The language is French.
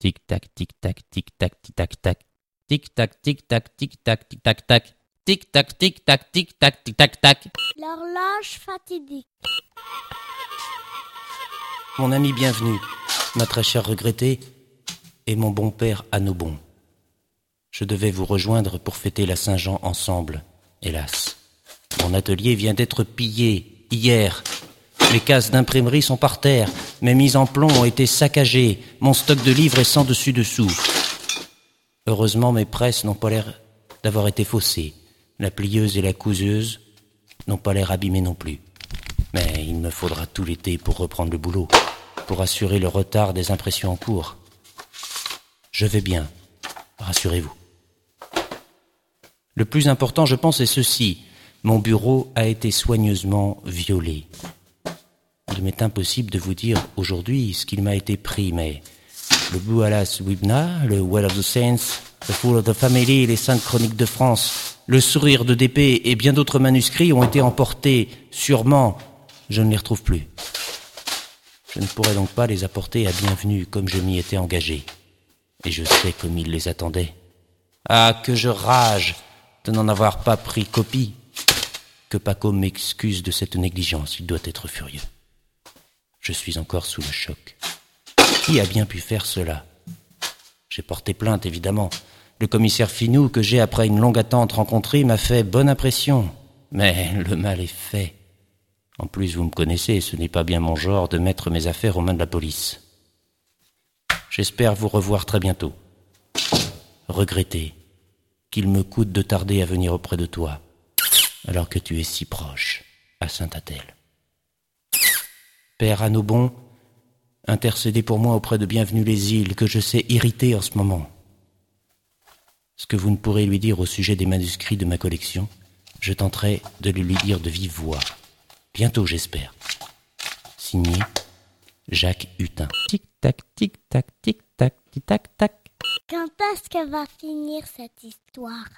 Tic-tac, tic-tac, tic-tac, tic-tac-tac. Tic-tac, tic-tac, tic-tac, tic-tac-tac. Tic-tac, tic-tac, tic-tac, tic-tac-tac. L'horloge fatidique. Mon ami bienvenu, ma très chère regrettée, et mon bon père à nos bons. Je devais vous rejoindre pour fêter la Saint-Jean ensemble, hélas. Mon atelier vient d'être pillé hier. Les cases d'imprimerie sont par terre, mes mises en plomb ont été saccagées, mon stock de livres est sans dessus-dessous. Heureusement, mes presses n'ont pas l'air d'avoir été faussées. La plieuse et la couseuse n'ont pas l'air abîmées non plus. Mais il me faudra tout l'été pour reprendre le boulot, pour assurer le retard des impressions en cours. Je vais bien, rassurez-vous. Le plus important, je pense, est ceci. Mon bureau a été soigneusement violé. Il m'est impossible de vous dire aujourd'hui ce qu'il m'a été pris, mais le Boualas Wibna, le Well of the Saints, le Fool of the Family, les Saintes Chroniques de France, le Sourire de DP et bien d'autres manuscrits ont été emportés. Sûrement, je ne les retrouve plus. Je ne pourrais donc pas les apporter à bienvenue comme je m'y étais engagé. Et je sais comme il les attendait. Ah, que je rage de n'en avoir pas pris copie. Que Paco m'excuse de cette négligence, il doit être furieux. Je suis encore sous le choc. Qui a bien pu faire cela? J'ai porté plainte, évidemment. Le commissaire Finou, que j'ai après une longue attente rencontré, m'a fait bonne impression. Mais le mal est fait. En plus, vous me connaissez, ce n'est pas bien mon genre de mettre mes affaires aux mains de la police. J'espère vous revoir très bientôt. Regrettez qu'il me coûte de tarder à venir auprès de toi, alors que tu es si proche à Saint-Athel. Père Anobon, intercédez pour moi auprès de Bienvenue les îles, que je sais irriter en ce moment. Ce que vous ne pourrez lui dire au sujet des manuscrits de ma collection, je tenterai de le lui dire de vive voix. Bientôt, j'espère. Signé Jacques Hutin. Tic-tac, tic-tac, tic-tac, tic-tac-tac. Quand est-ce que va finir cette histoire?